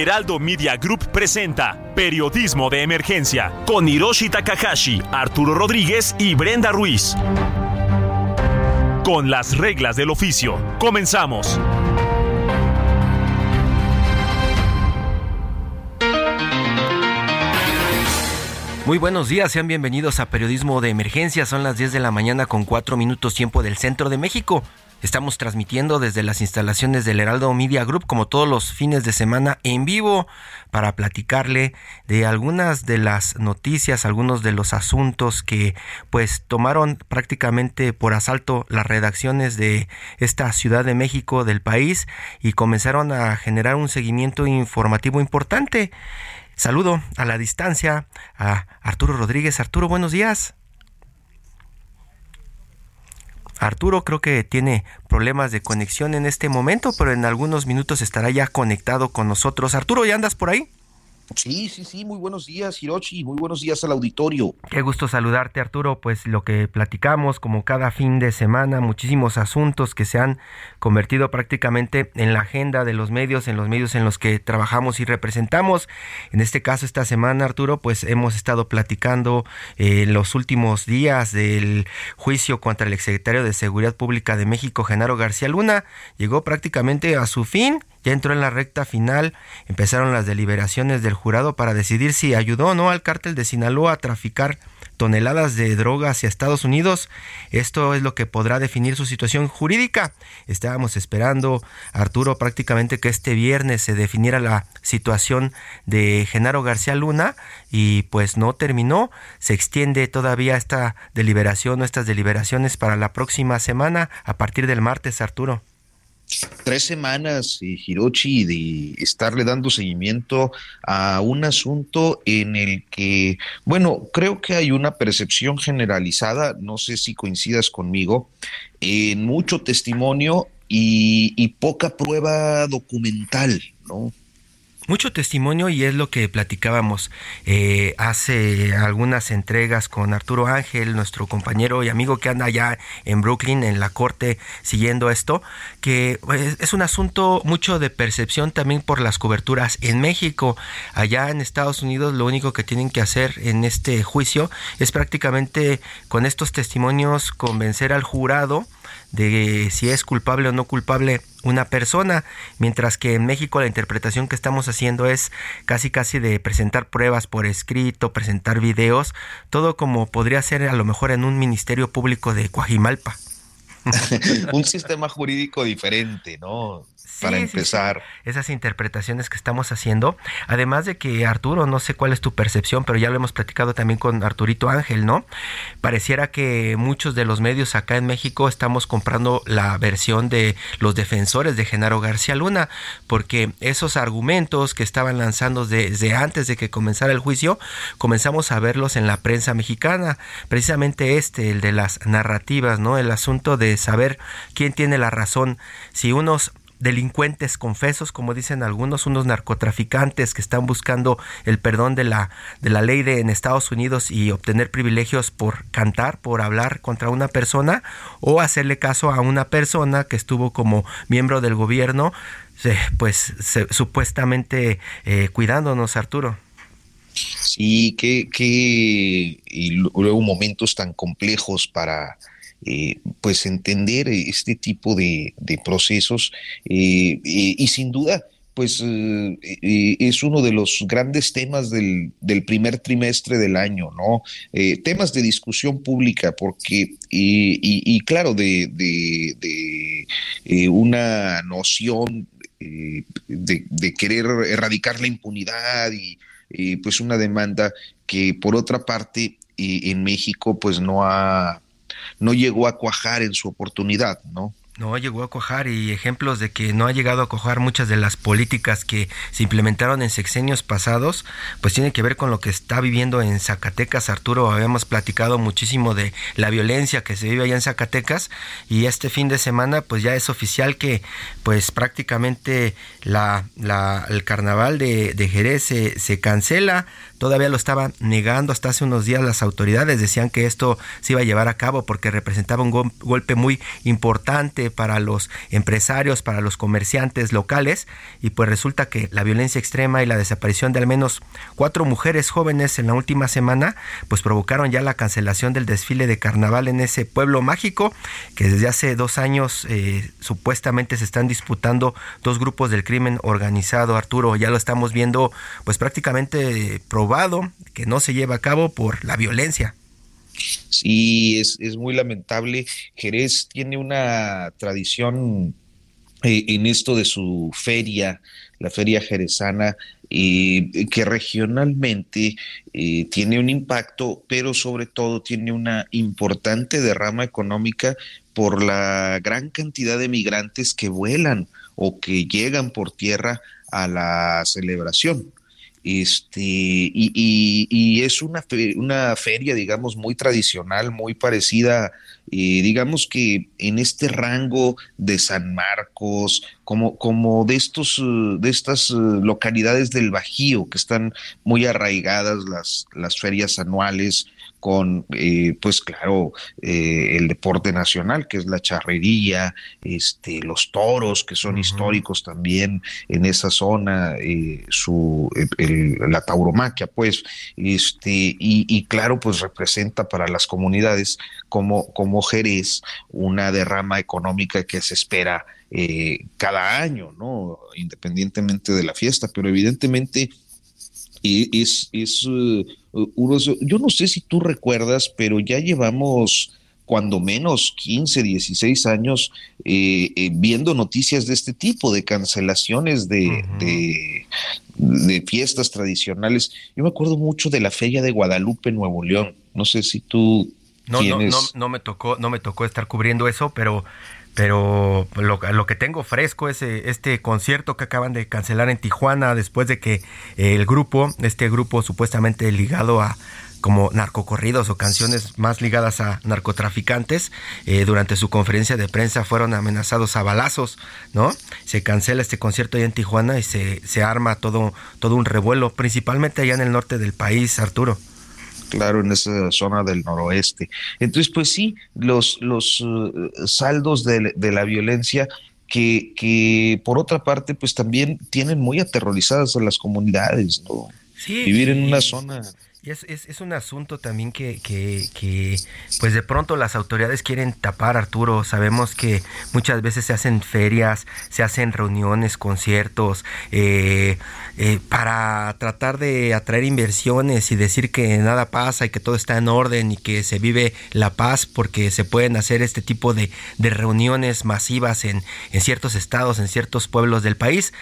Heraldo Media Group presenta Periodismo de Emergencia con Hiroshi Takahashi, Arturo Rodríguez y Brenda Ruiz. Con las reglas del oficio. Comenzamos. Muy buenos días, sean bienvenidos a Periodismo de Emergencia. Son las 10 de la mañana con 4 minutos tiempo del centro de México. Estamos transmitiendo desde las instalaciones del Heraldo Media Group como todos los fines de semana en vivo para platicarle de algunas de las noticias, algunos de los asuntos que pues tomaron prácticamente por asalto las redacciones de esta Ciudad de México del país y comenzaron a generar un seguimiento informativo importante. Saludo a la distancia a Arturo Rodríguez. Arturo, buenos días. Arturo creo que tiene problemas de conexión en este momento, pero en algunos minutos estará ya conectado con nosotros. Arturo, ¿ya andas por ahí? Sí, sí, sí, muy buenos días, Hirochi, muy buenos días al auditorio. Qué gusto saludarte, Arturo. Pues lo que platicamos, como cada fin de semana, muchísimos asuntos que se han convertido prácticamente en la agenda de los medios, en los medios en los que trabajamos y representamos. En este caso, esta semana, Arturo, pues hemos estado platicando en eh, los últimos días del juicio contra el exsecretario de Seguridad Pública de México, Genaro García Luna. Llegó prácticamente a su fin ya entró en la recta final, empezaron las deliberaciones del jurado para decidir si ayudó o no al cártel de Sinaloa a traficar toneladas de droga hacia Estados Unidos. Esto es lo que podrá definir su situación jurídica. Estábamos esperando, Arturo, prácticamente que este viernes se definiera la situación de Genaro García Luna y pues no terminó. Se extiende todavía esta deliberación o estas deliberaciones para la próxima semana a partir del martes, Arturo tres semanas, eh, Hirochi, de estarle dando seguimiento a un asunto en el que, bueno, creo que hay una percepción generalizada, no sé si coincidas conmigo, en mucho testimonio y, y poca prueba documental, ¿no? Mucho testimonio y es lo que platicábamos eh, hace algunas entregas con Arturo Ángel, nuestro compañero y amigo que anda allá en Brooklyn, en la corte, siguiendo esto, que pues, es un asunto mucho de percepción también por las coberturas en México. Allá en Estados Unidos lo único que tienen que hacer en este juicio es prácticamente con estos testimonios convencer al jurado de si es culpable o no culpable una persona, mientras que en México la interpretación que estamos haciendo es casi casi de presentar pruebas por escrito, presentar videos, todo como podría ser a lo mejor en un ministerio público de Coajimalpa. un sistema jurídico diferente, ¿no? Para empezar. Esas interpretaciones que estamos haciendo. Además de que Arturo, no sé cuál es tu percepción, pero ya lo hemos platicado también con Arturito Ángel, ¿no? Pareciera que muchos de los medios acá en México estamos comprando la versión de los defensores de Genaro García Luna, porque esos argumentos que estaban lanzando desde antes de que comenzara el juicio, comenzamos a verlos en la prensa mexicana. Precisamente este, el de las narrativas, ¿no? El asunto de saber quién tiene la razón. Si unos delincuentes confesos, como dicen algunos, unos narcotraficantes que están buscando el perdón de la, de la ley de, en Estados Unidos y obtener privilegios por cantar, por hablar contra una persona, o hacerle caso a una persona que estuvo como miembro del gobierno, pues supuestamente eh, cuidándonos, Arturo. Sí, que, que y luego momentos tan complejos para eh, pues entender este tipo de, procesos eh, eh, y sin duda pues es uno de los grandes temas del, primer trimestre del año, ¿no? temas de discusión pública, porque, y, claro, de, de una noción de, de, querer erradicar la impunidad y pues una demanda que por otra parte en México pues no ha no llegó a cuajar en su oportunidad, ¿no? No llegó a cojar y ejemplos de que no ha llegado a cojar muchas de las políticas que se implementaron en sexenios pasados, pues tiene que ver con lo que está viviendo en Zacatecas. Arturo, habíamos platicado muchísimo de la violencia que se vive allá en Zacatecas y este fin de semana pues ya es oficial que pues prácticamente la, la el carnaval de, de Jerez se, se cancela Todavía lo estaban negando hasta hace unos días las autoridades. Decían que esto se iba a llevar a cabo porque representaba un golpe muy importante para los empresarios, para los comerciantes locales. Y pues resulta que la violencia extrema y la desaparición de al menos cuatro mujeres jóvenes en la última semana, pues provocaron ya la cancelación del desfile de carnaval en ese pueblo mágico que desde hace dos años eh, supuestamente se están disputando dos grupos del crimen organizado. Arturo, ya lo estamos viendo pues prácticamente probado que no se lleva a cabo por la violencia. Sí, es, muy lamentable. Jerez tiene una tradición eh, en esto de su feria, la feria jerezana, eh, que regionalmente eh, tiene un impacto, pero sobre todo tiene una importante derrama económica por la gran cantidad de migrantes que vuelan o que llegan por tierra a la celebración. Este, y, es una, una feria, digamos, muy tradicional, muy parecida, eh, digamos que en este rango de San Marcos, como, como de estos, de estas eh, localidades del Bajío que están muy arraigadas las, las ferias anuales, con, eh, pues claro, eh, el deporte nacional, que es la charrería, este, los toros, que son históricos también en esa zona, eh, su, la tauromaquia, pues, este, y, claro, pues representa para las comunidades como, como Jerez una derrama económica que se espera cada año, ¿no? Independientemente de la fiesta, pero evidentemente es, es yo no sé si tú recuerdas, pero ya llevamos cuando menos 15, 16 años eh, eh, viendo noticias de este tipo, de cancelaciones de, de, fiestas tradicionales. Yo me acuerdo mucho de la Feria de Guadalupe, Nuevo León. No sé si tú... No, no, no, no, me tocó, no me tocó estar cubriendo eso, pero pero lo, que tengo fresco es eh, este concierto que acaban de cancelar en Tijuana después de que el grupo, este grupo supuestamente ligado a como narcocorridos o canciones más ligadas a narcotraficantes, eh, durante su conferencia de prensa fueron amenazados a balazos, ¿no? Se cancela este concierto allá en Tijuana y se, se arma todo, todo un revuelo, principalmente allá en el norte del país, Arturo claro, en esa zona del noroeste. Entonces, pues sí, los, los eh, saldos de, la violencia que, que, por otra parte, pues también tienen muy aterrorizadas a las comunidades, ¿no? Sí, Vivir en una zona y es, es, es, un asunto también que, que, que, pues de pronto las autoridades quieren tapar, Arturo. Sabemos que muchas veces se hacen ferias, se hacen reuniones, conciertos, eh, eh, para tratar de atraer inversiones y decir que nada pasa y que todo está en orden y que se vive la paz porque se pueden hacer este tipo de, de reuniones masivas en, en ciertos estados, en ciertos pueblos del país.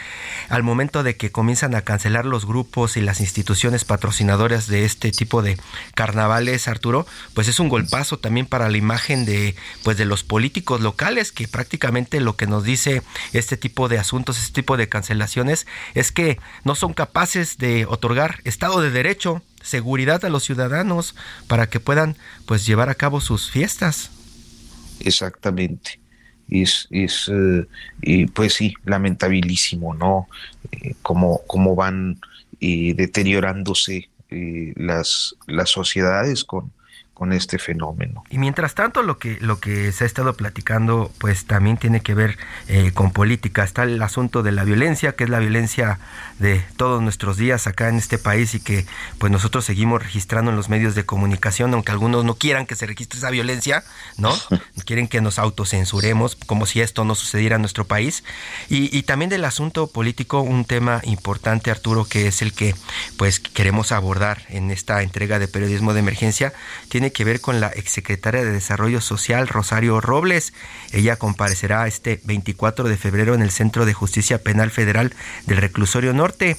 Al momento de que comienzan a cancelar los grupos y las instituciones patrocinadoras de este tipo de carnavales, Arturo, pues es un golpazo también para la imagen de pues de los políticos locales que prácticamente lo que nos dice este tipo de asuntos, este tipo de cancelaciones es que no son capaces de otorgar estado de derecho, seguridad a los ciudadanos para que puedan pues llevar a cabo sus fiestas. Exactamente. Es, es eh, pues sí, lamentabilísimo, ¿no? Eh, cómo, cómo van eh, deteriorándose eh, las, las sociedades con, con este fenómeno. Y mientras tanto, lo que, lo que se ha estado platicando, pues también tiene que ver eh, con política. Está el asunto de la violencia, que es la violencia de todos nuestros días acá en este país y que pues nosotros seguimos registrando en los medios de comunicación, aunque algunos no quieran que se registre esa violencia, ¿no? Quieren que nos autocensuremos, como si esto no sucediera en nuestro país. Y, y también del asunto político, un tema importante, Arturo, que es el que pues queremos abordar en esta entrega de periodismo de emergencia, tiene que ver con la exsecretaria de Desarrollo Social, Rosario Robles. Ella comparecerá este 24 de febrero en el Centro de Justicia Penal Federal del Reclusorio Norte.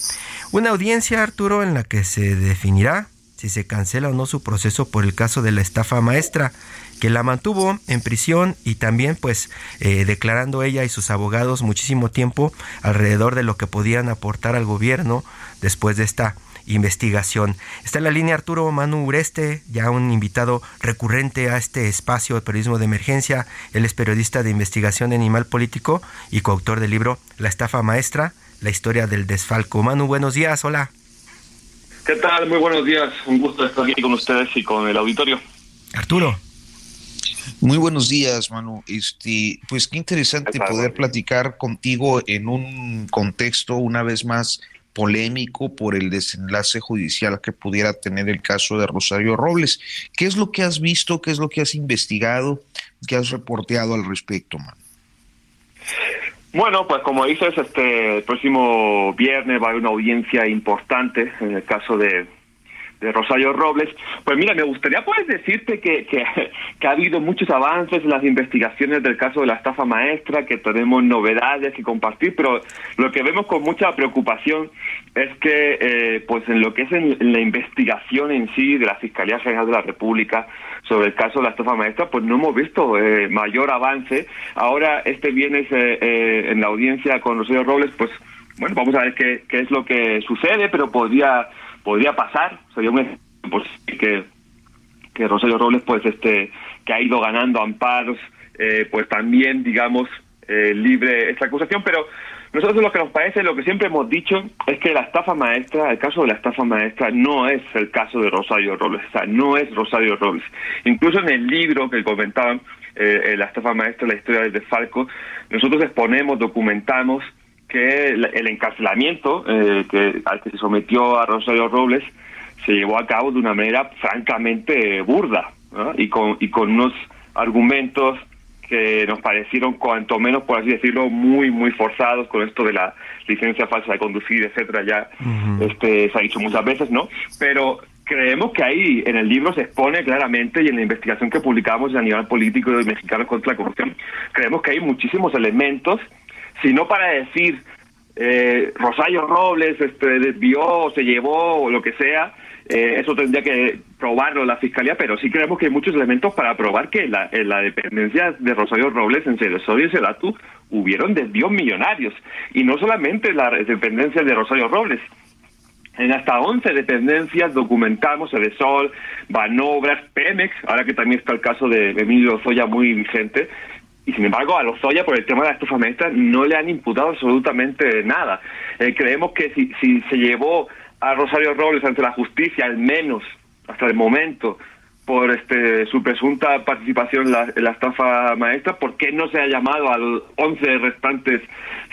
Una audiencia, Arturo, en la que se definirá si se cancela o no su proceso por el caso de la estafa maestra que la mantuvo en prisión y también pues eh, declarando ella y sus abogados muchísimo tiempo alrededor de lo que podían aportar al gobierno después de esta investigación. Está en la línea Arturo Manu Ureste, ya un invitado recurrente a este espacio de periodismo de emergencia. Él es periodista de investigación animal político y coautor del libro La estafa maestra, la historia del desfalco. Manu, buenos días, hola. ¿Qué tal? Muy buenos días. Un gusto estar aquí con ustedes y con el auditorio. Arturo. Muy buenos días, Manu. Este, pues qué interesante poder platicar contigo en un contexto una vez más polémico por el desenlace judicial que pudiera tener el caso de Rosario Robles. ¿Qué es lo que has visto? ¿Qué es lo que has investigado? ¿Qué has reporteado al respecto, Manu? Bueno, pues como dices, este el próximo viernes va a haber una audiencia importante en el caso de, de Rosario Robles. Pues mira, me gustaría pues decirte que, que, ha habido muchos avances en las investigaciones del caso de la estafa maestra, que tenemos novedades que compartir, pero lo que vemos con mucha preocupación es que eh, pues en lo que es en, la investigación en sí de la Fiscalía General de la República sobre el caso de la estafa maestra, pues no hemos visto eh, mayor avance. Ahora, este viernes eh, en la audiencia con Rosario Robles, pues bueno, vamos a ver qué, qué es lo que sucede, pero podría podría pasar, sería un pues, que, que Rosario Robles, pues, este, que ha ido ganando amparos, eh, pues también, digamos, eh, libre esta acusación, pero nosotros lo que nos parece, lo que siempre hemos dicho, es que la estafa maestra, el caso de la estafa maestra, no es el caso de Rosario Robles, o sea, no es Rosario Robles. Incluso en el libro que comentaban, eh, la estafa maestra, la historia de Falco, nosotros exponemos, documentamos que el, encarcelamiento eh, que, al que se sometió a Rosario Robles se llevó a cabo de una manera francamente burda y, con, y con unos argumentos que nos parecieron cuanto menos, por así decirlo, muy, muy forzados con esto de la licencia falsa de conducir, etcétera, ya este, se ha dicho muchas veces, ¿no? Pero creemos que ahí en el libro se expone claramente y en la investigación que publicamos a nivel político de mexicanos contra la corrupción, creemos que hay muchísimos elementos sino para decir eh, Rosario Robles este, desvió, se llevó o lo que sea, eh, eso tendría que probarlo la fiscalía, pero sí creemos que hay muchos elementos para probar que la, en la dependencia de Rosario Robles en Ceresorio y Celatu hubieron desvíos millonarios, y no solamente la dependencia de Rosario Robles, en hasta 11 dependencias documentamos Edesol, Banobras, Pemex, ahora que también está el caso de Emilio Zoya muy vigente, y sin embargo a Lozoya por el tema de la estufa maestra no le han imputado absolutamente nada. Eh, creemos que si, si se llevó a Rosario Robles ante la justicia, al menos hasta el momento, por este su presunta participación en la, la, estafa maestra, ¿por qué no se ha llamado a los 11 restantes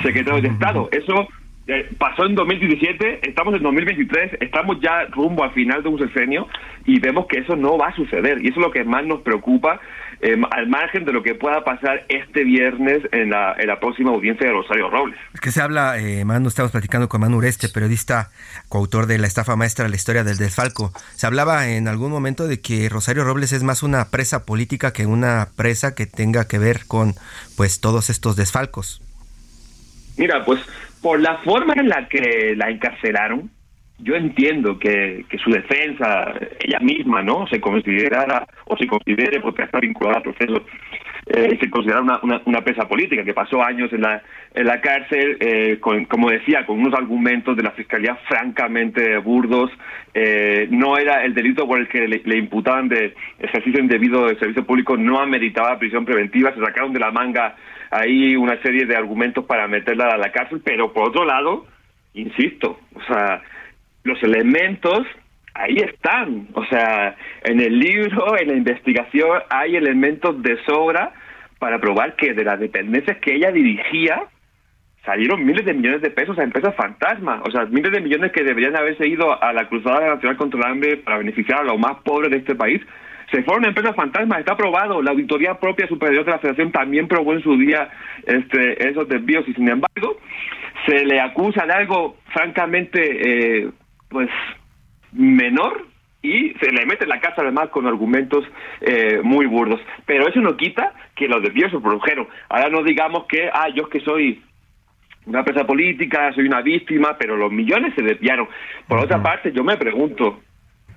secretarios de Estado? Eso eh, pasó en 2017, estamos en 2023, estamos ya rumbo al final de un sexenio y vemos que eso no va a suceder. Y eso es lo que más nos preocupa eh, al margen de lo que pueda pasar este viernes en la, en la próxima audiencia de Rosario Robles. Es que se habla, eh, Manu, estamos platicando con Manu Ureste, periodista, coautor de La estafa maestra, la historia del desfalco. Se hablaba en algún momento de que Rosario Robles es más una presa política que una presa que tenga que ver con pues todos estos desfalcos. Mira, pues por la forma en la que la encarcelaron, yo entiendo que, que su defensa, ella misma, ¿no? Se considerara o se considere, porque está vinculada al proceso, eh, se considera una, una, presa política que pasó años en la, en la cárcel, eh, con, como decía, con unos argumentos de la fiscalía francamente burdos. Eh, no era el delito por el que le, imputaban de ejercicio indebido de servicio público, no ameritaba prisión preventiva, se sacaron de la manga ahí una serie de argumentos para meterla a la cárcel, pero por otro lado, insisto, o sea, los elementos ahí están. O sea, en el libro, en la investigación, hay elementos de sobra para probar que de las dependencias que ella dirigía salieron miles de millones de pesos a empresas fantasmas. O sea, miles de millones que deberían haberse ido a la Cruzada Nacional contra el Hambre para beneficiar a los más pobres de este país. Se fueron empresas fantasmas, está probado. La auditoría propia superior de la Federación también probó en su día este, esos desvíos y sin embargo se le acusa de algo francamente eh, pues menor y se le mete en la casa además con argumentos eh, muy burdos. Pero eso no quita que los desvíos se produjeron. Ahora no digamos que, ah, yo es que soy una empresa política, soy una víctima, pero los millones se desviaron. Por otra parte, yo me pregunto,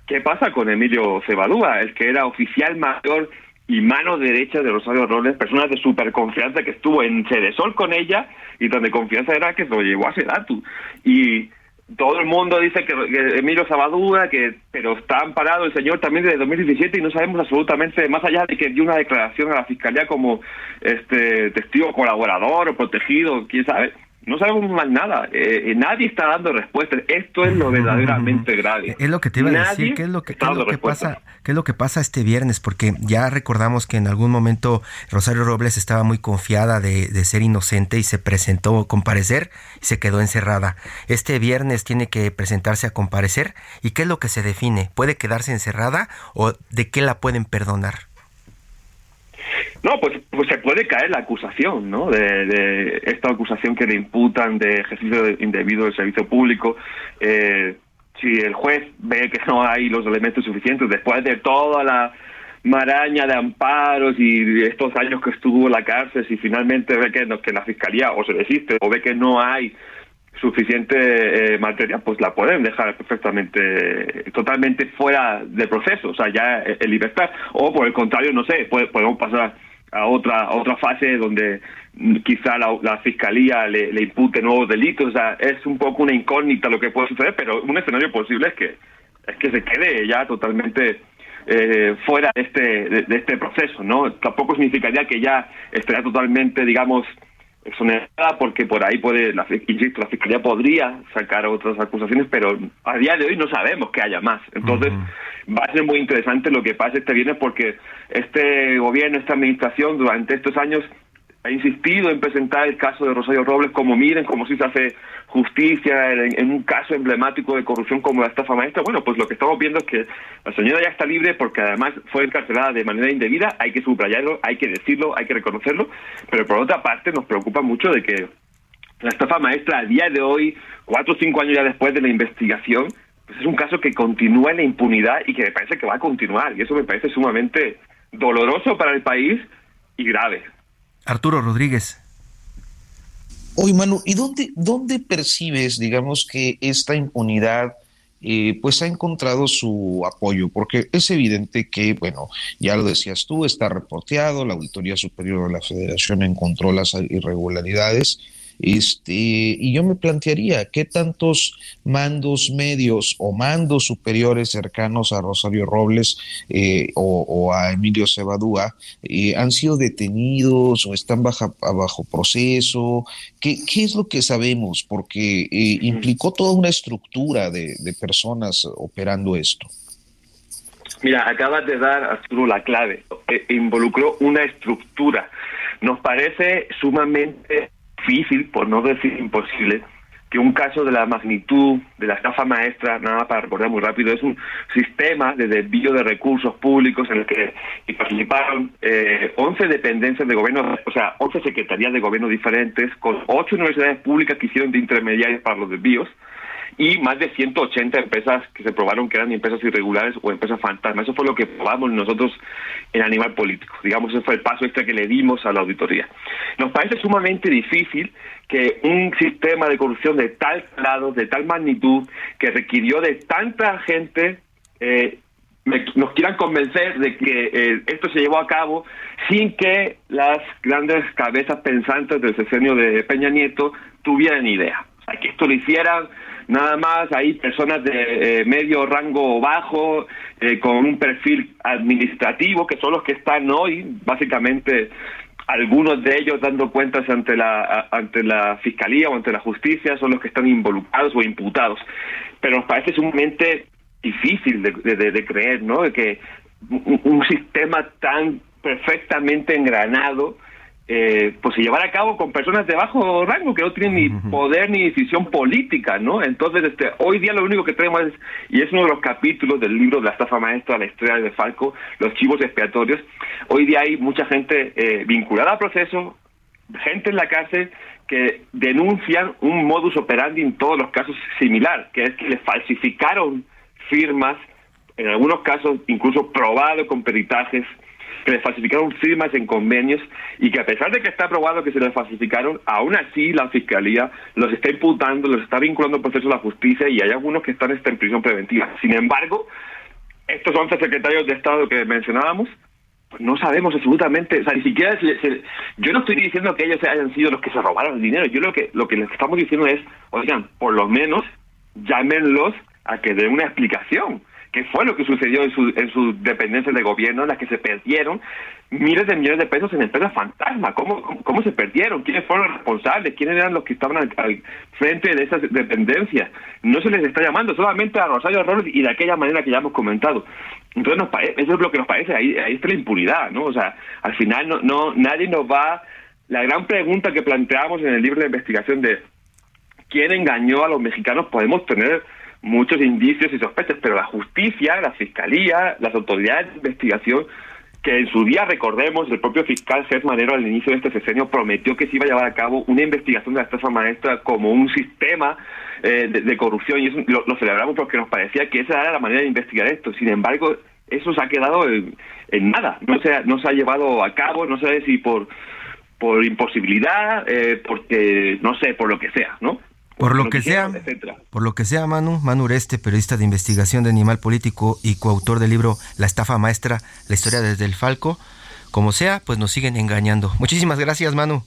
¿qué pasa con Emilio Cebadúa, el que era oficial mayor y mano derecha de Rosario Robles, personas de super confianza que estuvo en Cedesol con ella y donde confianza era que lo llevó a Sedatu. Y todo el mundo dice que, Emilio Sabadura, que pero está amparado el señor también desde 2017 y no sabemos absolutamente, más allá de que dio una declaración a la fiscalía como este testigo colaborador o protegido, quién sabe no sabemos más nada. Eh, eh, nadie está dando respuestas. Esto es lo verdaderamente grave. Es lo que te iba a decir. ¿Qué es lo que, pasa? ¿Qué es lo que pasa este viernes? Porque ya recordamos que en algún momento Rosario Robles estaba muy confiada de, de ser inocente y se presentó a comparecer y se quedó encerrada. Este viernes tiene que presentarse a comparecer. ¿Y qué es lo que se define? ¿Puede quedarse encerrada o de qué la pueden perdonar? No, pues, pues se puede caer la acusación, ¿no? De, esta acusación que le imputan de ejercicio indebido del servicio público. Eh, si el juez ve que no hay los elementos suficientes después de toda la maraña de amparos y estos años que estuvo en la cárcel, si finalmente ve que, que la fiscalía o se desiste o ve que no hay suficiente eh, materia, pues la pueden dejar perfectamente, totalmente fuera del proceso, o sea, ya en libertad. O por el contrario, no sé, podemos pasar a otra otra fase donde quizá la, fiscalía le, le, impute nuevos delitos, o sea, es un poco una incógnita lo que puede suceder, pero un escenario posible es que es que se quede ya totalmente eh, fuera de este de, este proceso, ¿no? Tampoco significaría que ya estaría totalmente, digamos, exonerada porque por ahí puede, la, insisto, la fiscalía podría sacar otras acusaciones, pero a día de hoy no sabemos que haya más. Entonces, va a ser muy interesante lo que pase este viernes porque este gobierno, esta administración durante estos años ha insistido en presentar el caso de Rosario Robles como miren, como si se hace justicia en, un caso emblemático de corrupción como la estafa maestra. Bueno, pues lo que estamos viendo es que la señora ya está libre porque además fue encarcelada de manera indebida, hay que subrayarlo, hay que decirlo, hay que reconocerlo, pero por otra parte nos preocupa mucho de que la estafa maestra a día de hoy, cuatro o cinco años ya después de la investigación, pues es un caso que continúa en la impunidad y que me parece que va a continuar, y eso me parece sumamente doloroso para el país y grave. Arturo Rodríguez. Oye, Manu, ¿y dónde, dónde percibes, digamos, que esta impunidad eh, pues ha encontrado su apoyo? Porque es evidente que, bueno, ya lo decías tú, está reporteado, la Auditoría Superior de la Federación encontró las irregularidades, este, y yo me plantearía qué tantos mandos medios o mandos superiores cercanos a Rosario Robles eh, o, a Emilio Cebadúa eh, han sido detenidos o están bajo, bajo proceso. ¿Qué, ¿Qué, es lo que sabemos? Porque eh, implicó toda una estructura de, personas operando esto. Mira, acabas de dar, Arturo, la clave. involucró una estructura. Nos parece sumamente difícil, por no decir imposible, que un caso de la magnitud de la estafa maestra, nada para recordar muy rápido, es un sistema de desvío de recursos públicos en el que participaron eh, 11 dependencias de gobierno, o sea, 11 secretarías de gobierno diferentes, con 8 universidades públicas que hicieron de intermediarios para los desvíos, y más de 180 empresas que se probaron que eran empresas irregulares o empresas fantasmas. Eso fue lo que probamos nosotros en Animal Político. Digamos, ese fue el paso extra que le dimos a la auditoría. Nos parece sumamente difícil que un sistema de corrupción de tal grado, de tal magnitud, que requirió de tanta gente, eh, nos quieran convencer de que eh, esto se llevó a cabo sin que las grandes cabezas pensantes del sexenio de Peña Nieto tuvieran idea. O sea, que esto lo hicieran nada más hay personas de eh, medio rango bajo, eh, con un perfil administrativo, que son los que están hoy, básicamente algunos de ellos dando cuentas ante la ante la fiscalía o ante la justicia son los que están involucrados o imputados. Pero nos parece sumamente difícil de, creer no de que un, sistema tan perfectamente engranado eh, pues se llevará a cabo con personas de bajo rango que no tienen ni poder ni decisión política, ¿no? Entonces, este, hoy día lo único que tenemos es, y es uno de los capítulos del libro de la estafa maestra, la historia de Falco, los chivos expiatorios, hoy día hay mucha gente eh, vinculada al proceso, gente en la cárcel que denuncian un modus operandi en todos los casos similar, que es que le falsificaron firmas, en algunos casos incluso probado con peritajes, que les falsificaron firmas en convenios y que a pesar de que está probado que se les falsificaron, aún así la Fiscalía los está imputando, los está vinculando al proceso de la justicia y hay algunos que están en prisión preventiva. Sin embargo, estos 11 secretarios de Estado que mencionábamos no sabemos absolutamente, o sea, ni siquiera yo no estoy diciendo que ellos hayan sido los que se robaron el dinero, yo lo que lo que les estamos diciendo es, oigan, por lo menos llámenlos a que den una explicación qué fue lo que sucedió en, su, en sus dependencias de gobierno, en las que se perdieron miles de millones de pesos en empresas fantasma. ¿Cómo, cómo, se perdieron? ¿Quiénes fueron los responsables? ¿Quiénes eran los que estaban al, frente de esas dependencias? No se les está llamando solamente a Rosario Robles y de aquella manera que ya hemos comentado. Entonces, nos eso es lo que nos parece, ahí, ahí está la impunidad, ¿no? O sea, al final no, no nadie nos va... La gran pregunta que planteamos en el libro de investigación de quién engañó a los mexicanos podemos tener muchos indicios y sospechas, pero la justicia, la fiscalía, las autoridades de investigación, que en su día, recordemos, el propio fiscal César Manero al inicio de este sexenio prometió que se iba a llevar a cabo una investigación de la estafa maestra como un sistema eh, de, corrupción y eso lo, celebramos porque nos parecía que esa era la manera de investigar esto. Sin embargo, eso se ha quedado en, nada, no se, no se ha llevado a cabo, no sé si por por imposibilidad, eh, porque no sé, por lo que sea, ¿no? Por lo que sea, por lo que sea, Manu, Manu Ureste, periodista de investigación de animal político y coautor del libro La estafa maestra, la historia desde el Falco, como sea, pues nos siguen engañando. Muchísimas gracias, Manu.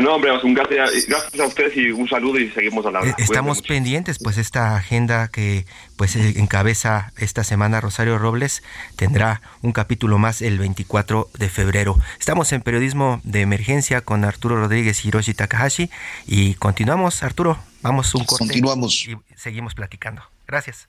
No, hombre, un gracias, gracias a ustedes y un saludo y seguimos hablando. Eh, estamos pendientes, pues esta agenda que pues eh, encabeza esta semana Rosario Robles tendrá un capítulo más el 24 de febrero. Estamos en periodismo de emergencia con Arturo Rodríguez y Hiroshi Takahashi y continuamos, Arturo, vamos un corte continuamos. y seguimos platicando. Gracias.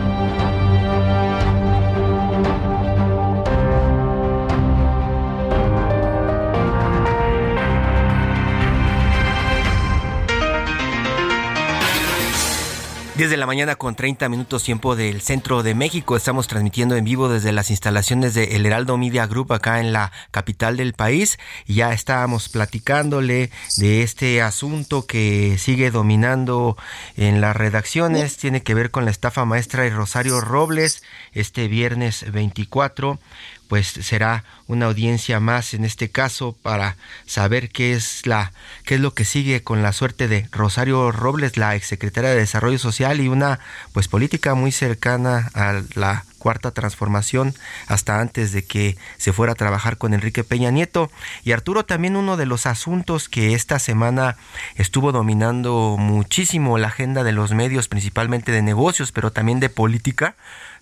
Desde la mañana con 30 minutos tiempo del centro de México. Estamos transmitiendo en vivo desde las instalaciones de El Heraldo Media Group acá en la capital del país. Ya estábamos platicándole de este asunto que sigue dominando en las redacciones. Tiene que ver con la estafa maestra y Rosario Robles este viernes 24 pues será una audiencia más en este caso para saber qué es la qué es lo que sigue con la suerte de Rosario Robles, la exsecretaria de Desarrollo Social y una pues política muy cercana a la cuarta transformación hasta antes de que se fuera a trabajar con Enrique Peña Nieto. Y Arturo, también uno de los asuntos que esta semana estuvo dominando muchísimo la agenda de los medios, principalmente de negocios, pero también de política,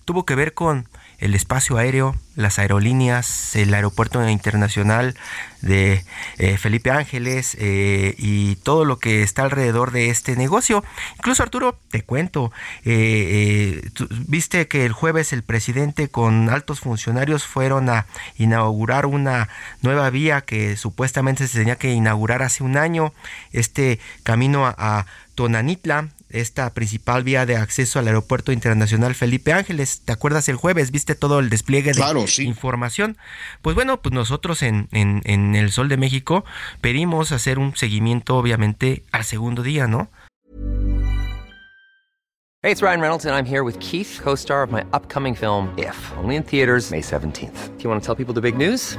tuvo que ver con el espacio aéreo, las aerolíneas, el aeropuerto internacional de eh, Felipe Ángeles eh, y todo lo que está alrededor de este negocio. Incluso Arturo, te cuento, eh, viste que el jueves el presidente con altos funcionarios fueron a inaugurar una nueva vía que supuestamente se tenía que inaugurar hace un año, este camino a Tonanitla, esta principal vía de acceso al aeropuerto internacional Felipe Ángeles. ¿Te acuerdas el jueves? ¿Viste todo el despliegue de información? Pues bueno, pues nosotros en, en, en El Sol de México pedimos hacer un seguimiento obviamente al segundo día, ¿no? Hey, it's Ryan Reynolds and I'm here with Keith, co-star of my upcoming film If, only in theaters May 17th. Do you want to tell people the big news?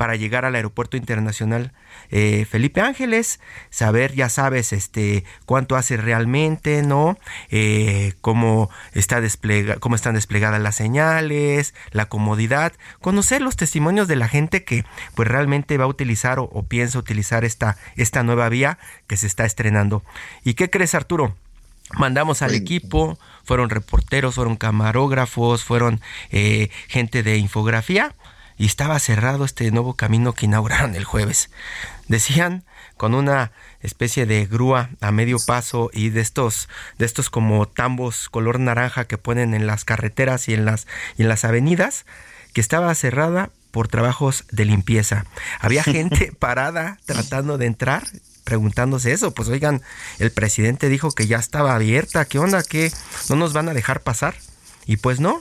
para llegar al aeropuerto internacional eh, Felipe Ángeles, saber, ya sabes, este, cuánto hace realmente, ¿no? Eh, cómo, está desplega, cómo están desplegadas las señales, la comodidad, conocer los testimonios de la gente que pues realmente va a utilizar o, o piensa utilizar esta, esta nueva vía que se está estrenando. ¿Y qué crees, Arturo? Mandamos al equipo, fueron reporteros, fueron camarógrafos, fueron eh, gente de infografía y estaba cerrado este nuevo camino que inauguraron el jueves. Decían con una especie de grúa a medio paso y de estos de estos como tambos color naranja que ponen en las carreteras y en las y en las avenidas que estaba cerrada por trabajos de limpieza. Había gente parada tratando de entrar preguntándose eso. Pues oigan, el presidente dijo que ya estaba abierta, ¿qué onda? ¿Qué? ¿No nos van a dejar pasar? Y pues no,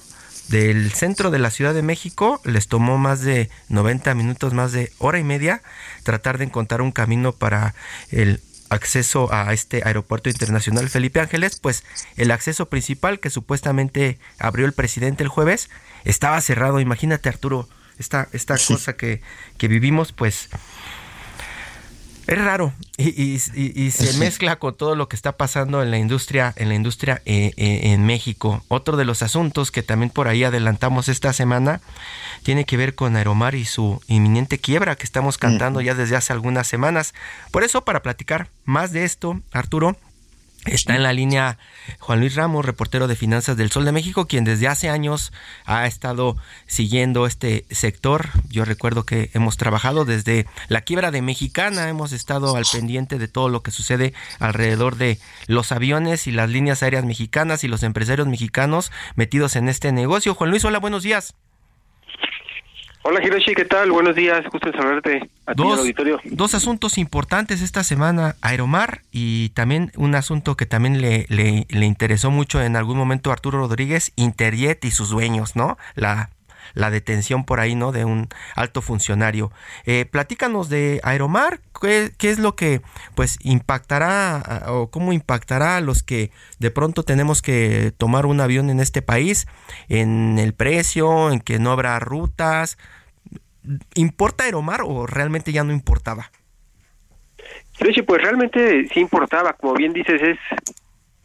del centro de la Ciudad de México les tomó más de 90 minutos, más de hora y media, tratar de encontrar un camino para el acceso a este aeropuerto internacional Felipe Ángeles, pues el acceso principal que supuestamente abrió el presidente el jueves estaba cerrado. Imagínate Arturo, esta, esta cosa que, que vivimos, pues es raro y, se mezcla con todo lo que está pasando en la industria, en la industria eh, eh, en México. Otro de los asuntos que también por ahí adelantamos esta semana tiene que ver con Aeromar y su inminente quiebra que estamos cantando ya desde hace algunas semanas. Por eso, para platicar más de esto, Arturo, Está en la línea Juan Luis Ramos, reportero de finanzas del Sol de México, quien desde hace años ha estado siguiendo este sector. Yo recuerdo que hemos trabajado desde la quiebra de Mexicana, hemos estado al pendiente de todo lo que sucede alrededor de los aviones y las líneas aéreas mexicanas y los empresarios mexicanos metidos en este negocio. Juan Luis, hola, buenos días. Hola Hiroshi, ¿qué tal? Buenos días, gusto en saludarte a dos, auditorio. Dos asuntos importantes esta semana, Aeromar y también un asunto que también le, le, interesó mucho en algún momento a Arturo Rodríguez, Interjet y sus dueños, ¿no? La, la detención por ahí, ¿no? De un alto funcionario. Eh, platícanos de Aeromar, ¿qué, ¿qué, es lo que pues impactará o cómo impactará a los que de pronto tenemos que tomar un avión en este país, en el precio, en que no habrá rutas, ¿Importa Aeromar o realmente ya no importaba? Sí, pues realmente sí importaba, como bien dices, es,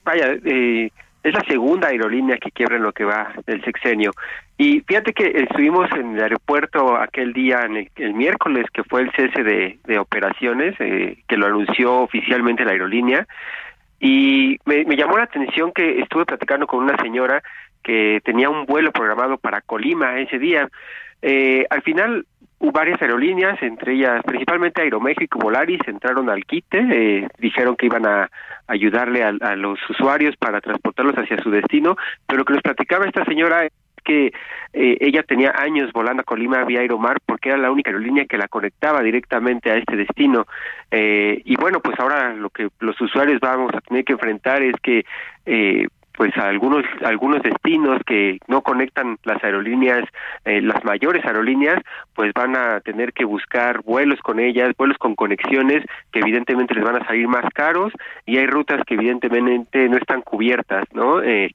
vaya, eh, es la segunda aerolínea que quiebra en lo que va del sexenio. Y fíjate que estuvimos en el aeropuerto aquel día, en el, miércoles, que fue el cese de, operaciones, eh, que lo anunció oficialmente la aerolínea, y me, llamó la atención que estuve platicando con una señora que tenía un vuelo programado para Colima ese día. Eh, al final varias aerolíneas, entre ellas principalmente Aeroméxico y Volaris, entraron al quite, eh, dijeron que iban a ayudarle a, los usuarios para transportarlos hacia su destino, pero lo que nos platicaba esta señora es que eh, ella tenía años volando a Colima vía Aeromar porque era la única aerolínea que la conectaba directamente a este destino. Eh, y bueno, pues ahora lo que los usuarios vamos a tener que enfrentar es que eh, pues a algunos algunos destinos que no conectan las aerolíneas eh, las mayores aerolíneas pues van a tener que buscar vuelos con ellas vuelos con conexiones que evidentemente les van a salir más caros y hay rutas que evidentemente no están cubiertas no eh,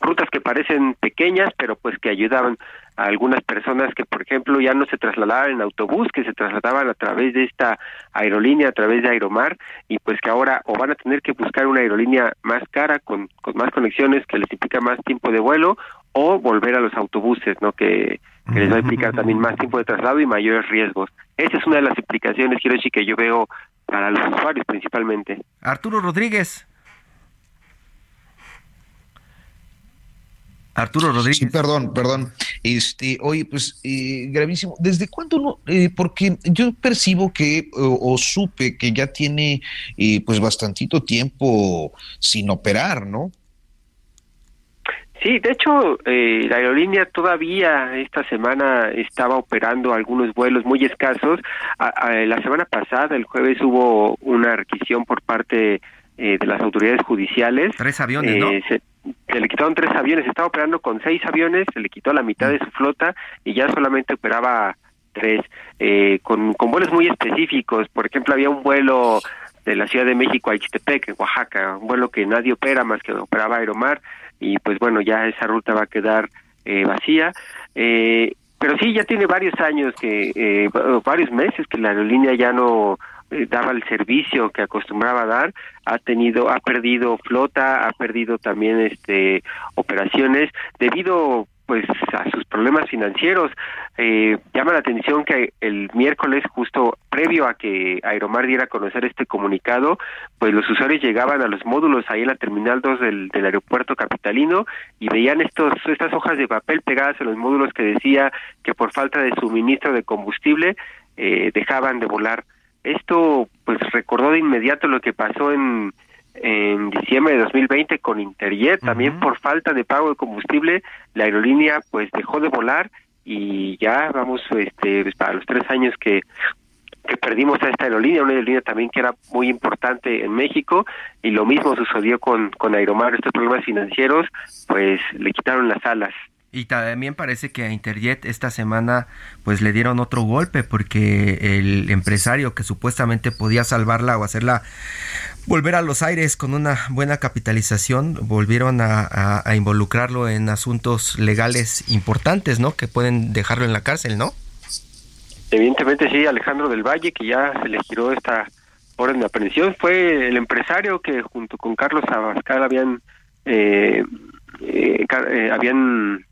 rutas que parecen pequeñas, pero pues que ayudaban a algunas personas que, por ejemplo, ya no se trasladaban en autobús, que se trasladaban a través de esta aerolínea, a través de Aeromar, y pues que ahora o van a tener que buscar una aerolínea más cara, con, con más conexiones, que les implica más tiempo de vuelo, o volver a los autobuses, ¿no? Que, les va a implicar también más tiempo de traslado y mayores riesgos. Esa es una de las implicaciones, decir, que yo veo para los usuarios principalmente. Arturo Rodríguez, Arturo Rodríguez. Sí, perdón, perdón. Este, oye, pues eh, gravísimo. ¿Desde cuándo no? Eh, porque yo percibo que o, supe que ya tiene eh, pues bastantito tiempo sin operar, ¿no? Sí, de hecho, eh, la aerolínea todavía esta semana estaba operando algunos vuelos muy escasos. la semana pasada, el jueves, hubo una requisición por parte de las autoridades judiciales. Tres aviones, ¿no? se le quitaron tres aviones, estaba operando con seis aviones, se le quitó la mitad de su flota y ya solamente operaba tres, eh, con, con vuelos muy específicos. Por ejemplo, había un vuelo de la Ciudad de México a Ixtepec, en Oaxaca, un vuelo que nadie opera más que operaba Aeromar y pues bueno, ya esa ruta va a quedar eh, vacía. Eh, pero sí, ya tiene varios años que, eh, varios meses que la aerolínea ya no eh, daba el servicio que acostumbraba a dar, ha tenido, ha perdido flota, ha perdido también este operaciones debido pues a sus problemas financieros. Eh, llama la atención que el miércoles, justo previo a que Aeromar diera a conocer este comunicado, pues los usuarios llegaban a los módulos ahí en la Terminal 2 del, del aeropuerto capitalino y veían estos, estas hojas de papel pegadas en los módulos que decía que por falta de suministro de combustible eh, dejaban de volar. Esto pues recordó de inmediato lo que pasó en en diciembre de 2020 con Interjet, también por falta de pago de combustible, la aerolínea pues dejó de volar y ya vamos este pues, para los tres años que que perdimos a esta aerolínea, una aerolínea también que era muy importante en México. Y lo mismo sucedió con con Aeromar, estos problemas financieros pues le quitaron las alas. Y también parece que a Interjet esta semana pues le dieron otro golpe porque el empresario que supuestamente podía salvarla o hacerla volver a los aires con una buena capitalización, volvieron a, involucrarlo en asuntos legales importantes, ¿no? Que pueden dejarlo en la cárcel, ¿no? Evidentemente sí, Alejandro del Valle, que ya se le giró esta orden de aprehensión, fue el empresario que junto con Carlos Abascal habían eh, eh, eh habían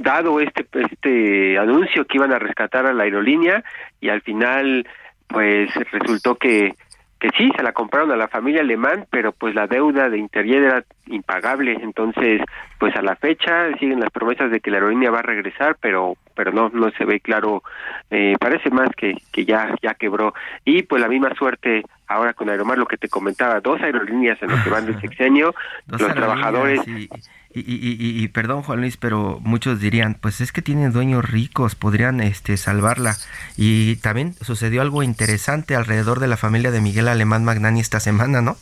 dado este este anuncio que iban a rescatar a la aerolínea y al final pues resultó que que sí se la compraron a la familia alemán pero pues la deuda de Interjet era impagable. Entonces pues a la fecha siguen las promesas de que la aerolínea va a regresar pero pero no no se ve claro eh, parece más que que ya ya quebró. Y pues la misma suerte ahora con Aeromar lo que te comentaba dos aerolíneas en lo que van del sexenio los trabajadores y, y, y, perdón Juan Luis, pero muchos dirían, pues es que tienen dueños ricos, podrían este, salvarla. Y también sucedió algo interesante alrededor de la familia de Miguel Alemán Magnani esta semana, ¿no?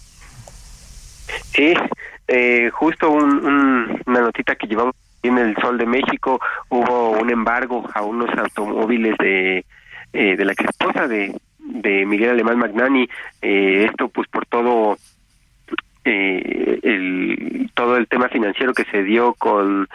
Sí, eh, justo una notita que llevamos en el Sol de México, hubo un embargo a unos automóviles de, eh, de la esposa de, de Miguel Alemán Magnani, eh, esto pues por todo eh, el, todo el tema financiero que se dio con,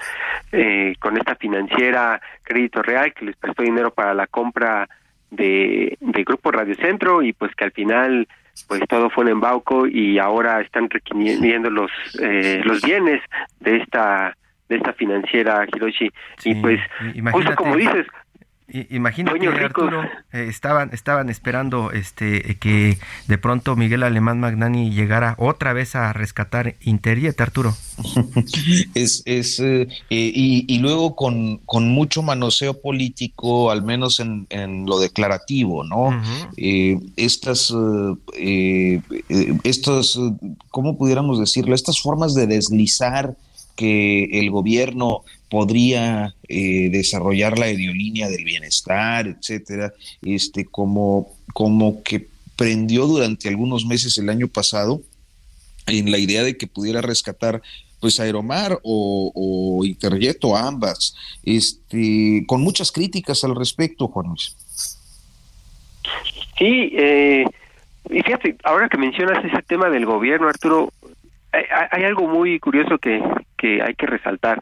eh, con esta financiera Crédito Real que les prestó dinero para la compra de, de Grupo Radio Centro y pues que al final pues todo fue un embauco y ahora están requiriendo los eh, los bienes de esta de esta financiera Hiroshi. Y pues justo como dices Imagínate, Arturo, eh, estaban, estaban esperando este que de pronto Miguel Alemán Magnani llegara otra vez a rescatar Interjet, Arturo. es, es eh, y, y, luego con, con, mucho manoseo político, al menos en, en lo declarativo, ¿no? Eh, estas, estas, ¿cómo pudiéramos decirlo? Estas formas de deslizar que el gobierno podría eh, desarrollar la aerolínea del bienestar, etcétera, este, como, como que prendió durante algunos meses el año pasado en la idea de que pudiera rescatar pues Aeromar o, o Interjet o ambas, este, con muchas críticas al respecto, Juan Luis. Sí, eh, y fíjate, ahora que mencionas ese tema del gobierno, Arturo, hay, algo muy curioso que, que hay que resaltar.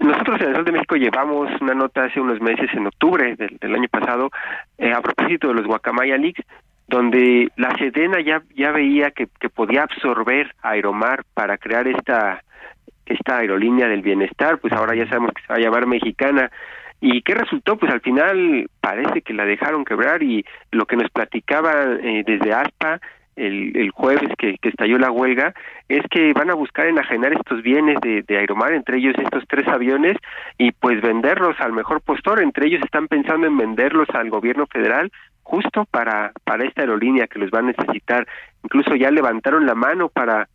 Nosotros en el Sol de México llevamos una nota hace unos meses, en octubre del, año pasado, eh, a propósito de los Guacamaya Leaks, donde la Sedena ya, ya veía que, podía absorber Aeromar para crear esta, esta aerolínea del bienestar, pues ahora ya sabemos que se va a llamar mexicana. ¿Y qué resultó? Pues al final parece que la dejaron quebrar y lo que nos platicaba eh, desde ASPA el, el jueves que, estalló la huelga es que van a buscar enajenar estos bienes de, de Aeromar, entre ellos estos tres aviones, y pues venderlos al mejor postor. Entre ellos están pensando en venderlos al gobierno federal justo para, para esta aerolínea que los va a necesitar. Incluso ya levantaron la mano para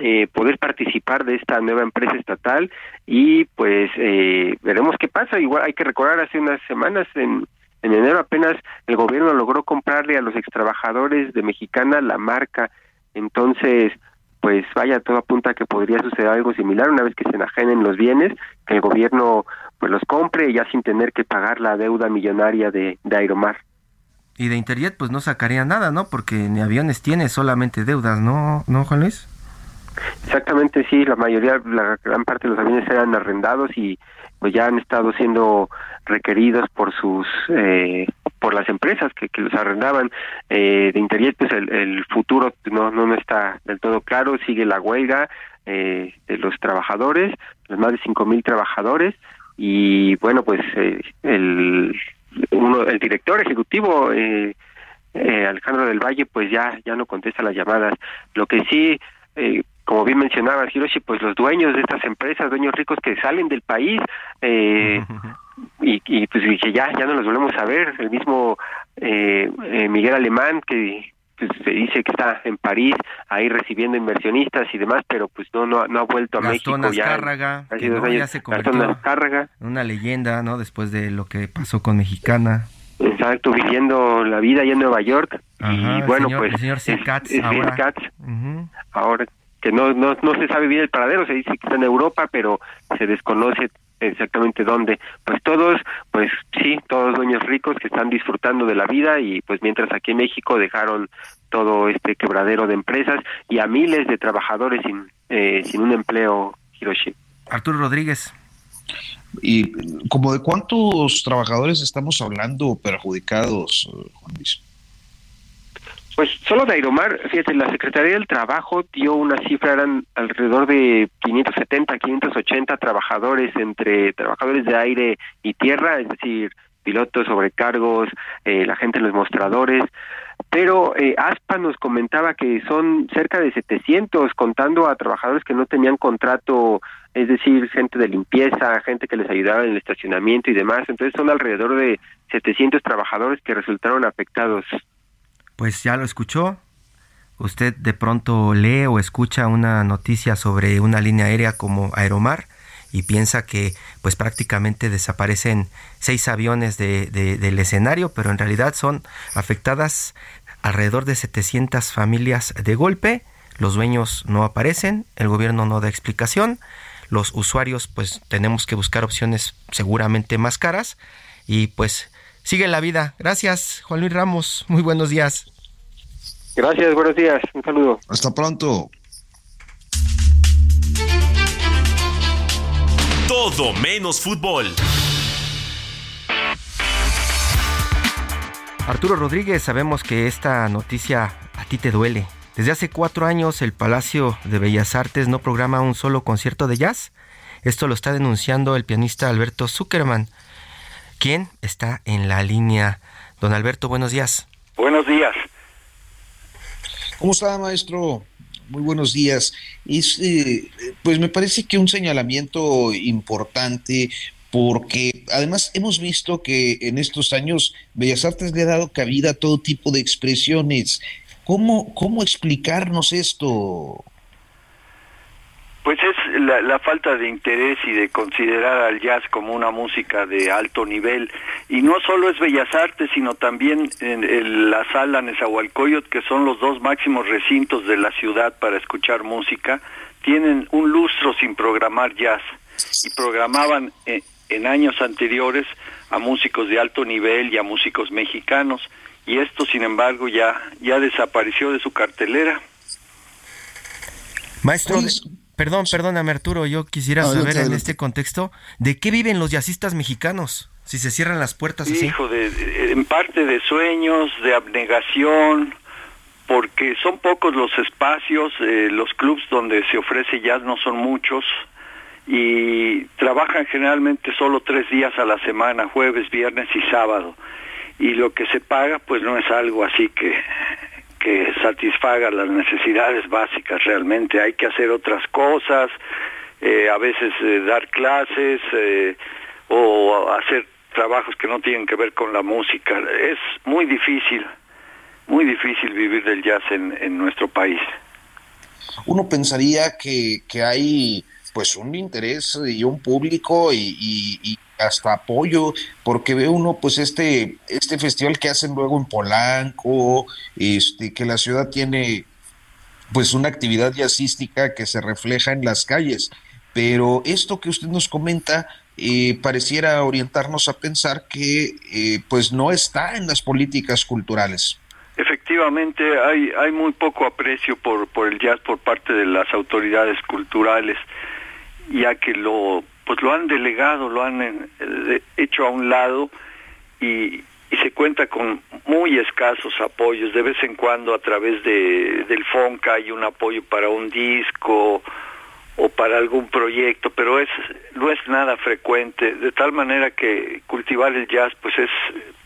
eh, poder participar de esta nueva empresa estatal y pues eh, veremos qué pasa. Igual hay que recordar hace unas semanas en en enero apenas el gobierno logró comprarle a los extrabajadores de Mexicana la marca. Entonces, pues vaya, todo apunta a que podría suceder algo similar una vez que se enajenen los bienes, que el gobierno pues los compre ya sin tener que pagar la deuda millonaria de, de Aeromar. Y de Interjet pues no sacaría nada, ¿no? Porque ni aviones tiene, solamente deudas, ¿no, ¿no Juan Luis? Exactamente, sí, la mayoría, la gran parte de los aviones eran arrendados y pues ya han estado siendo requeridos por sus eh, por las empresas que, que los arrendaban eh, de Interjet pues el, el futuro no, no está del todo claro sigue la huelga eh, de los trabajadores los más de cinco mil trabajadores y bueno pues eh, el uno el director ejecutivo eh, eh, Alejandro del Valle pues ya ya no contesta las llamadas. Lo que sí como bien mencionaba Hiroshi, pues los dueños de estas empresas, dueños ricos que salen del país eh, y, y pues que ya ya no los volvemos a ver. El mismo eh, eh, Miguel Alemán que pues, se dice que está en París ahí recibiendo inversionistas y demás, pero pues no no, no ha vuelto a Gastón México ya. Azcárraga, hace que no, ya se convirtió en una leyenda, ¿no? Después de lo que pasó con Mexicana. Exacto, viviendo la vida allá en Nueva York. Ajá, y bueno, señor- pues. el señor es- Katz es ahora. Katz, ahora que no, no, no se sabe bien el paradero, se dice que está en Europa, pero se desconoce exactamente dónde. Pues todos, pues sí, todos dueños ricos que están disfrutando de la vida y pues mientras aquí en México dejaron todo este quebradero de empresas y a miles de trabajadores sin, eh, sin un empleo, Hiroshi. Arturo Rodríguez. Y como de cuántos trabajadores estamos hablando perjudicados, Juan Luis. Pues solo de Aeromar, fíjate, la Secretaría del Trabajo dio una cifra, eran alrededor de 570, 580 trabajadores entre trabajadores de aire y tierra, es decir, pilotos, sobrecargos, eh, la gente en los mostradores, pero eh, ASPA nos comentaba que son cerca de 700 contando a trabajadores que no tenían contrato, es decir, gente de limpieza, gente que les ayudaba en el estacionamiento y demás, entonces son alrededor de 700 trabajadores que resultaron afectados. Pues ya lo escuchó. Usted de pronto lee o escucha una noticia sobre una línea aérea como Aeromar y piensa que pues prácticamente desaparecen seis aviones de- de- del escenario, pero en realidad son afectadas alrededor de 700 familias de golpe. Los dueños no aparecen, el gobierno no da explicación, los usuarios pues tenemos que buscar opciones seguramente más caras y pues sigue la vida. Gracias, Juan Luis Ramos. Muy buenos días. Gracias, buenos días, un saludo. Hasta pronto. Todo menos fútbol. Arturo Rodríguez, sabemos que esta noticia a ti te duele. Desde hace cuatro años el Palacio de Bellas Artes no programa un solo concierto de jazz. Esto lo está denunciando el pianista Alberto Zuckerman. ¿Quién está en la línea? Don Alberto, buenos días. Buenos días. ¿Cómo está, maestro? Muy buenos días. Es, eh, pues me parece que un señalamiento importante porque además hemos visto que en estos años Bellas Artes le ha dado cabida a todo tipo de expresiones. ¿Cómo, cómo explicarnos esto? Pues es la, la falta de interés y de considerar al jazz como una música de alto nivel. Y no solo es Bellas Artes, sino también en, en la sala Nezahualcóyotl, que son los dos máximos recintos de la ciudad para escuchar música, tienen un lustro sin programar jazz. Y programaban eh, en años anteriores a músicos de alto nivel y a músicos mexicanos. Y esto, sin embargo, ya, ya desapareció de su cartelera. Maestro, perdón, perdóname Arturo, yo quisiera saber en este contexto de qué viven los jazzistas mexicanos si se cierran las puertas así. Hijo de- en parte de sueños, de abnegación, porque son pocos los espacios, eh, los clubs donde se ofrece jazz no son muchos y trabajan generalmente solo tres días a la semana, jueves, viernes y sábado. Y lo que se paga pues no es algo así que, que satisfaga las necesidades básicas realmente. Hay que hacer otras cosas, eh, a veces eh, dar clases eh, o hacer trabajos que no tienen que ver con la música. Es muy difícil, muy difícil vivir del jazz en, en nuestro país. Uno pensaría que, que hay pues un interés y un público y, y- y hasta apoyo, porque ve uno pues este, este festival que hacen luego en Polanco, este, que la ciudad tiene pues una actividad jazzística que se refleja en las calles. Pero esto que usted nos comenta eh, pareciera orientarnos a pensar que eh, pues no está en las políticas culturales. Efectivamente, hay, hay muy poco aprecio por, por el jazz por parte de las autoridades culturales, ya que lo pues lo han delegado, lo han eh, hecho a un lado y, se cuenta con muy escasos apoyos. De vez en cuando a través de, del FONCA hay un apoyo para un disco o para algún proyecto, pero es no es nada frecuente, de tal manera que cultivar el jazz pues es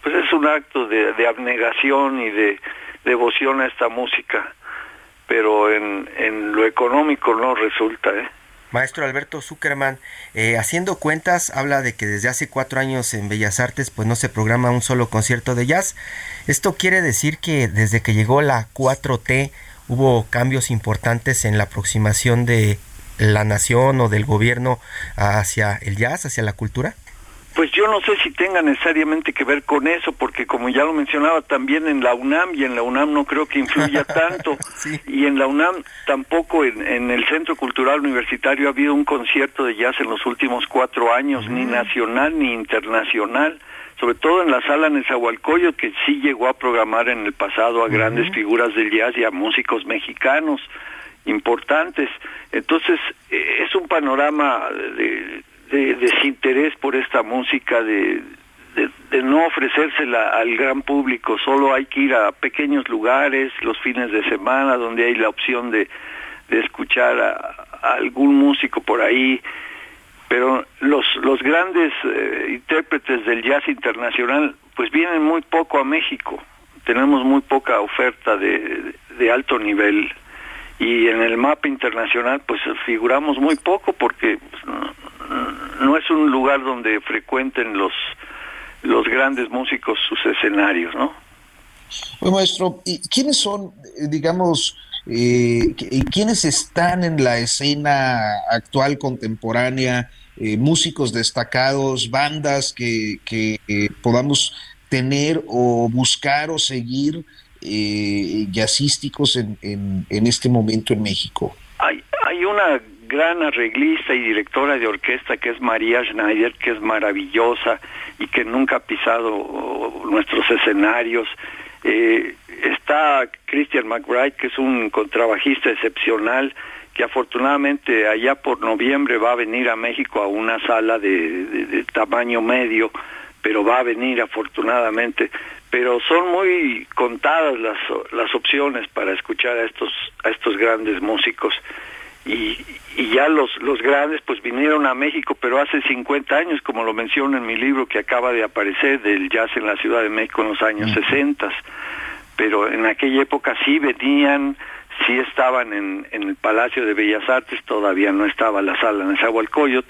pues es un acto de, de abnegación y de devoción a esta música, pero en, en lo económico no resulta, ¿eh? Maestro Alberto Zuckerman, eh, haciendo cuentas, habla de que desde hace cuatro años en Bellas Artes pues no se programa un solo concierto de jazz. Esto quiere decir que desde que llegó la 4T hubo cambios importantes en la aproximación de la nación o del gobierno hacia el jazz, hacia la cultura. Pues yo no sé si tenga necesariamente que ver con eso, porque como ya lo mencionaba también en la UNAM, y en la UNAM no creo que influya tanto, y en la UNAM tampoco en, el Centro Cultural Universitario ha habido un concierto de jazz en los últimos cuatro años, ni mm. nacional ni internacional, sobre todo en la sala Nezahualcóyotl, que sí llegó a programar en el pasado a grandes figuras del jazz y a músicos mexicanos importantes. Entonces, eh, es un panorama de de desinterés por esta música, de, de, no ofrecérsela al gran público, solo hay que ir a pequeños lugares los fines de semana donde hay la opción de, de escuchar a, algún músico por ahí, pero los, los grandes eh, intérpretes del jazz internacional pues vienen muy poco a México, tenemos muy poca oferta de, de alto nivel. Y en el mapa internacional pues figuramos muy poco porque pues, no es un lugar donde frecuenten los los grandes músicos sus escenarios, ¿no? Bueno, maestro, ¿y quiénes son, eh, digamos, eh, quiénes están en la escena actual contemporánea, eh, músicos destacados, bandas que, que podamos tener o buscar o seguir eh, jazzísticos en, en, en, este momento en México? Hay, hay una gran arreglista y directora de orquesta que es María Schneider, que es maravillosa y que nunca ha pisado nuestros escenarios. Eh, está Christian McBride, que es un contrabajista excepcional, que afortunadamente allá por noviembre va a venir a México a una sala de, de tamaño medio, pero va a venir afortunadamente. Pero son muy contadas las, las opciones para escuchar a estos, a estos grandes músicos y, y ya los, los grandes pues vinieron a México, pero hace 50 años, como lo menciono en mi libro que acaba de aparecer, del jazz en la Ciudad de México en los años 60, pero en aquella época sí venían, sí estaban en, en el Palacio de Bellas Artes, todavía no estaba la sala en Zahualcoyot,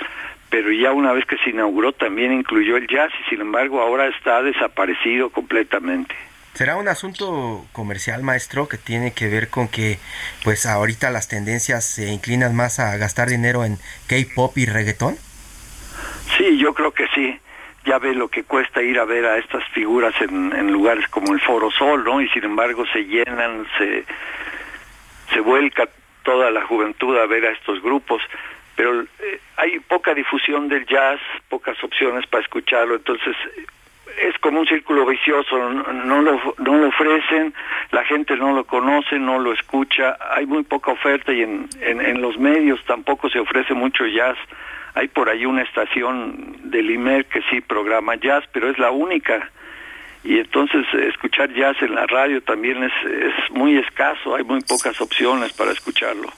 pero ya una vez que se inauguró también incluyó el jazz y sin embargo ahora está desaparecido completamente. ¿Será un asunto comercial, maestro, que tiene que ver con que pues ahorita las tendencias se inclinan más a gastar dinero en K-pop y reggaetón? Sí, yo creo que sí. Ya ve lo que cuesta ir a ver a estas figuras en, lugares como el Foro Sol, ¿no? Y sin embargo se llenan, se, se vuelca toda la juventud a ver a estos grupos pero eh, hay poca difusión del jazz, pocas opciones para escucharlo, entonces es como un círculo vicioso, no, lo, no lo ofrecen, la gente no lo conoce, no lo escucha, hay muy poca oferta y en, en, los medios tampoco se ofrece mucho jazz. Hay por ahí una estación del IMER que sí programa jazz, pero es la única. Y entonces escuchar jazz en la radio también es, es muy escaso, hay muy pocas opciones para escucharlo.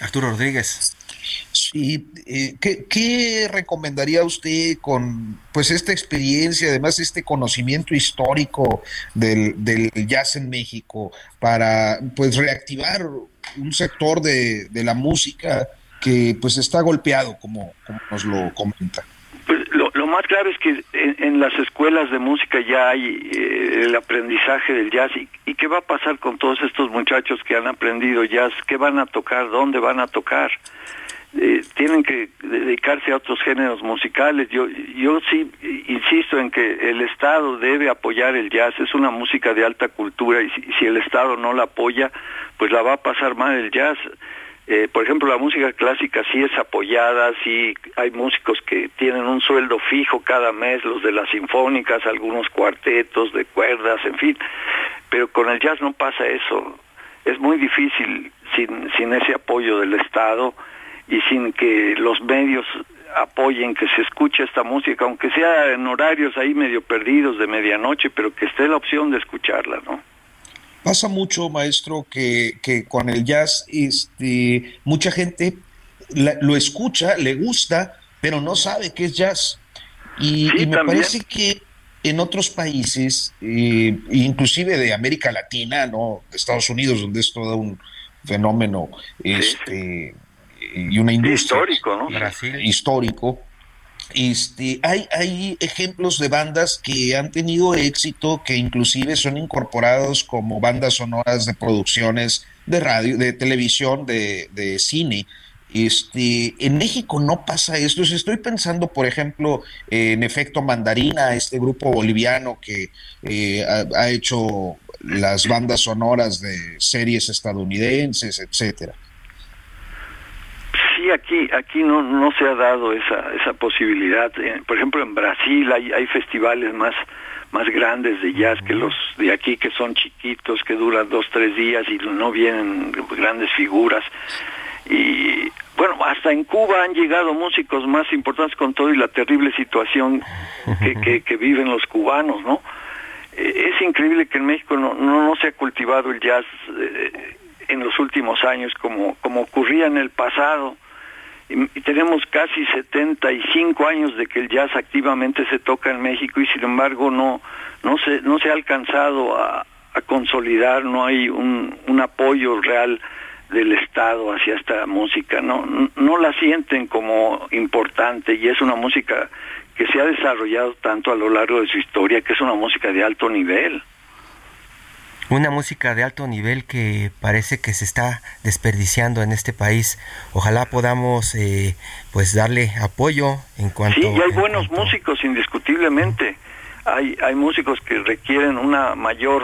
Arturo Rodríguez. Sí, eh, ¿qué, recomendaría usted con pues esta experiencia, además este conocimiento histórico del, del jazz en México para pues reactivar un sector de, de la música que pues está golpeado como, nos lo comenta? Pues lo, lo, más clave es que en, las escuelas de música ya hay eh, el aprendizaje del jazz y, y, qué va a pasar con todos estos muchachos que han aprendido jazz, qué van a tocar, dónde van a tocar. Eh, tienen que dedicarse a otros géneros musicales. Yo, yo sí insisto en que el Estado debe apoyar el jazz, es una música de alta cultura y si, el Estado no la apoya, pues la va a pasar mal el jazz. Eh, por ejemplo, la música clásica sí es apoyada, sí hay músicos que tienen un sueldo fijo cada mes, los de las sinfónicas, algunos cuartetos de cuerdas, en fin, pero con el jazz no pasa eso. Es muy difícil sin, sin ese apoyo del Estado y sin que los medios apoyen, que se escuche esta música, aunque sea en horarios ahí medio perdidos de medianoche, pero que esté la opción de escucharla, ¿no? Pasa mucho, maestro, que, que con el jazz este, mucha gente lo escucha, le gusta, pero no sabe qué es jazz. Y, me parece que en otros países, eh, inclusive de América Latina, no, de Estados Unidos, donde es todo un fenómeno este, y una industria histórico, ¿no? histórico. Este, hay, hay ejemplos de bandas que han tenido éxito, que inclusive son incorporados como bandas sonoras de producciones de radio, de televisión, de, de cine. Este, en México no pasa esto. Estoy pensando, por ejemplo, en Efecto Mandarina, este grupo boliviano que eh, ha, hecho las bandas sonoras de series estadounidenses, etcétera. Sí, aquí aquí no no se ha dado esa esa posibilidad. Eh, por ejemplo, en Brasil hay hay festivales más más grandes de jazz que los de aquí que son chiquitos que duran dos tres días y no vienen grandes figuras y bueno, hasta en Cuba han llegado músicos más importantes con todo y la terrible situación que, que, viven los cubanos, ¿no? Eh, es increíble que en México no, no, se ha cultivado el jazz eh, en los últimos años como, como ocurría en el pasado. Y, tenemos casi 75 años de que el jazz activamente se toca en México y sin embargo no, no, se, no se ha alcanzado a, consolidar, no hay un, un apoyo real del Estado hacia esta música, no, no la sienten como importante y es una música que se ha desarrollado tanto a lo largo de su historia, que es una música de alto nivel. Una música de alto nivel que parece que se está desperdiciando en este país. Ojalá podamos eh, pues darle apoyo en cuanto... Sí, y hay buenos músicos indiscutiblemente. Hay, hay músicos que requieren una mayor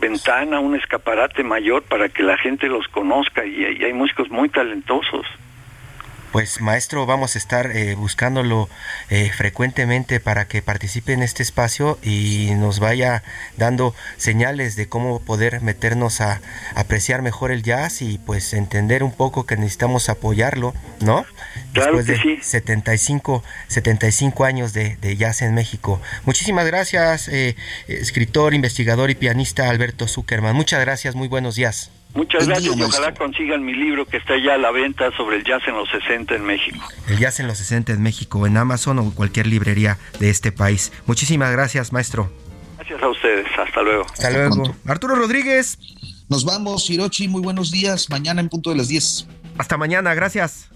ventana, un escaparate mayor para que la gente los conozca y, hay músicos muy talentosos. Pues maestro, vamos a estar eh, buscándolo eh, frecuentemente para que participe en este espacio y nos vaya dando señales de cómo poder meternos a apreciar mejor el jazz y pues entender un poco que necesitamos apoyarlo, ¿no? Claro Después de 75, 75 años de, jazz en México. Muchísimas gracias, eh, escritor, investigador y pianista Alberto Zuckerman. Muchas gracias, muy buenos días. Muchas gracias y ojalá consigan mi libro que está ya a la venta sobre el jazz en los 60 en México. El jazz en los 60 en México, en Amazon o cualquier librería de este país. Muchísimas gracias, maestro. Gracias a ustedes, hasta luego. Hasta, luego. Arturo Rodríguez. Nos vamos, Hirochi, muy buenos días. Mañana en punto de las 10. Hasta mañana, gracias.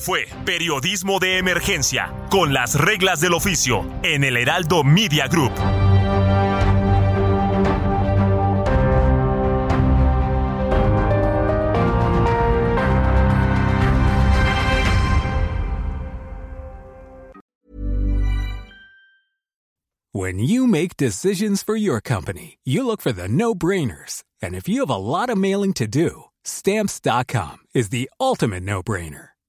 Fue Periodismo de Emergencia, con las reglas del oficio, en el Heraldo Media Group. When you make decisions for your company, you look for the no-brainers. And if you have a lot of mailing to do, stamps.com is the ultimate no-brainer.